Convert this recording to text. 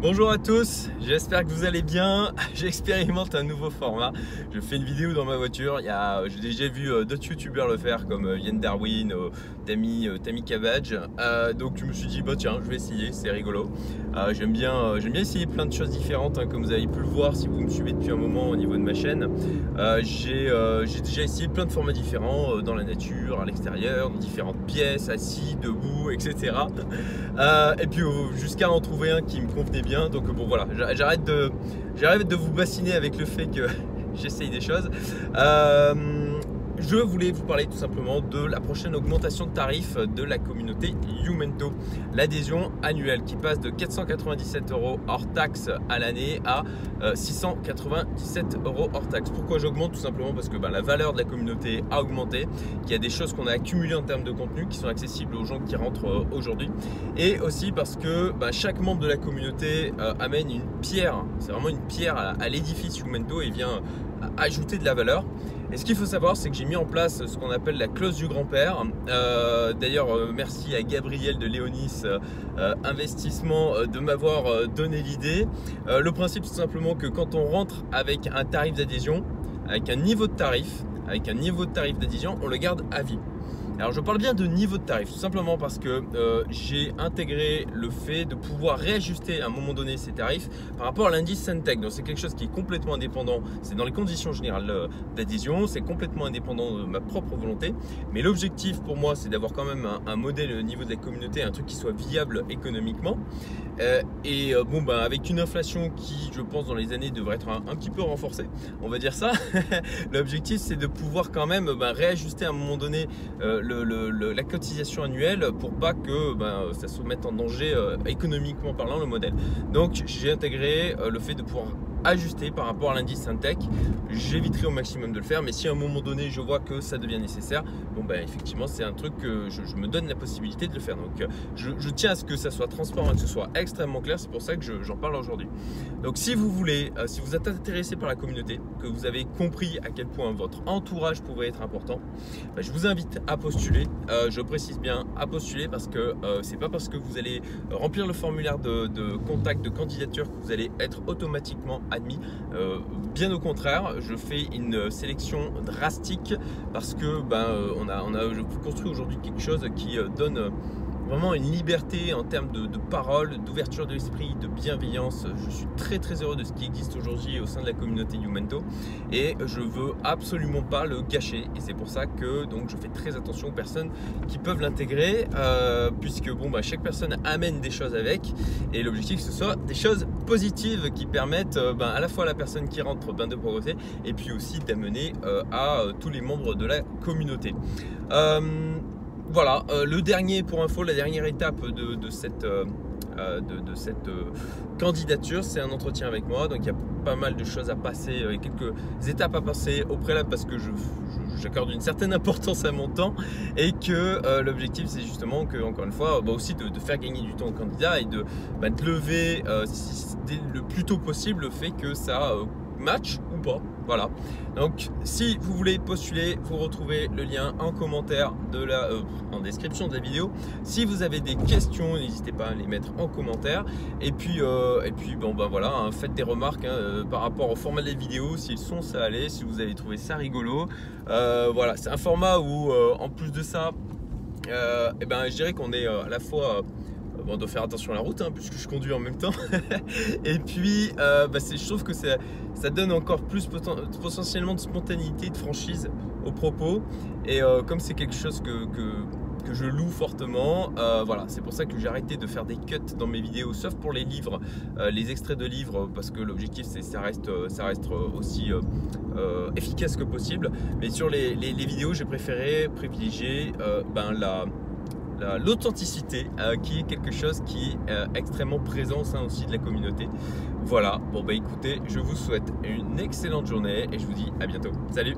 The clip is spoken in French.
Bonjour à tous, j'espère que vous allez bien. J'expérimente un nouveau format. Je fais une vidéo dans ma voiture. J'ai déjà vu euh, d'autres youtubeurs le faire comme euh, Yann Darwin, euh, Tammy, Tammy Cabbage. donc je me suis dit, bah tiens, je vais essayer, c'est rigolo. J'aime bien, bien essayer plein de choses différentes, hein, comme vous avez pu le voir si vous me suivez depuis un moment au niveau de ma chaîne. J'ai déjà essayé plein de formats différents dans la nature, à l'extérieur, dans différentes pièces, assis, debout, etc. et puis jusqu'à en trouver un qui me convenait bien donc bon voilà, j'arrête de, j'arrête de vous bassiner avec le fait que j'essaye des choses. Euh, je voulais vous parler tout simplement de la prochaine augmentation de tarifs de la communauté Youmento. L'adhésion annuelle qui passe de 497 euros hors taxe à l'année à 697 euh, euros hors taxe. Pourquoi j'augmente Tout simplement parce que ben, la valeur de la communauté a augmenté, qu'il y a des choses qu'on a accumulées en termes de contenu qui sont accessibles aux gens qui rentrent euh, aujourd'hui. Et aussi parce que ben, chaque membre de la communauté euh, amène une pierre, c'est vraiment une pierre à, l'édifice Youmento et vient ajouter de la valeur. Et ce qu'il faut savoir, c'est que j'ai mis en place ce qu'on appelle la clause du grand-père. Euh, d'ailleurs, euh, merci à Gabriel de Léonis euh, Investissement de m'avoir donné l'idée. le principe, c'est simplement que quand on rentre avec un tarif d'adhésion, avec un niveau de tarif, avec un niveau de tarif d'adhésion, on le garde à vie. Alors je parle bien de niveau de tarif, tout simplement parce que euh, j'ai intégré le fait de pouvoir réajuster à un moment donné ces tarifs par rapport à l'indice Centec. Donc c'est quelque chose qui est complètement indépendant, c'est dans les conditions générales euh, d'adhésion, c'est complètement indépendant de ma propre volonté. Mais l'objectif pour moi c'est d'avoir quand même un, modèle au niveau de la communauté, un truc qui soit viable économiquement. Euh, et bon ben avec une inflation qui je pense dans les années devrait être un, petit peu renforcée, on va dire ça. L'objectif c'est de pouvoir quand même ben, réajuster à un moment donné la cotisation annuelle pour pas que ben, ça se mette en danger euh, économiquement parlant le modèle. Donc j'ai intégré euh, le fait de pouvoir ajuster par rapport à l'indice Syntec. J'éviterai au maximum de le faire, mais si à un moment donné je vois que ça devient nécessaire, bon ben effectivement c'est un truc que je, me donne la possibilité de le faire. Donc euh, je, tiens à ce que ça soit transparent, que ce soit extrêmement clair, c'est pour ça que j'en parle aujourd'hui. Donc si vous voulez, euh, si vous êtes intéressé par la communauté, que vous avez compris à quel point votre entourage pouvait être important, ben, je vous invite à postuler. Euh, je précise bien à postuler parce que c'est pas parce que vous allez remplir le formulaire de contact, de candidature que vous allez être automatiquement admis. Euh, bien au contraire, je fais une sélection drastique parce que ben, euh, on a, on a construit aujourd'hui quelque chose qui euh, donne vraiment une liberté en termes de, parole, d'ouverture de l'esprit, de bienveillance. Je suis très très heureux de ce qui existe aujourd'hui au sein de la communauté Youmento et je veux absolument pas le gâcher et c'est pour ça que donc je fais très attention aux personnes qui peuvent l'intégrer puisque bon bah chaque personne amène des choses avec et l'objectif ce soit des choses positives qui permettent euh, ben, à la fois à la personne qui rentre de progresser et puis aussi d'amener euh, à tous les membres de la communauté. Voilà, euh, le dernier pour info, la dernière étape de, cette, euh, euh, de, cette candidature, c'est un entretien avec moi. Donc il y a pas mal de choses à passer, et quelques étapes à passer au préalable parce que j'accorde une certaine importance à mon temps et que l'objectif c'est justement que encore une fois bah, aussi de, faire gagner du temps au candidat et de, bah, lever le plus tôt possible le fait que ça match ou pas. Voilà. Donc si vous voulez postuler, vous retrouvez le lien en commentaire de la, euh, en description de la vidéo. Si vous avez des questions, n'hésitez pas à les mettre en commentaire. Et puis, euh, et puis bon ben voilà, hein, faites des remarques hein, euh, par rapport au format des vidéos, si le son ça allait, si vous avez trouvé ça rigolo. voilà, c'est un format où en plus de ça, et eh ben je dirais qu'on est à la fois on doit faire attention à la route hein, puisque je conduis en même temps. et puis, euh, bah, je trouve que ça, donne encore plus potentiellement de spontanéité, de franchise au propos. Et euh, comme c'est quelque chose que, je loue fortement, euh, voilà, c'est pour ça que j'ai arrêté de faire des cuts dans mes vidéos, sauf pour les livres, les extraits de livres, parce que l'objectif c'est ça reste, ça reste aussi efficace que possible. Mais sur les, vidéos, j'ai préféré privilégier ben, la l'authenticité euh, qui est quelque chose qui est euh, extrêmement présent au sein aussi de la communauté. Voilà, bon bah écoutez, je vous souhaite une excellente journée et je vous dis à bientôt. Salut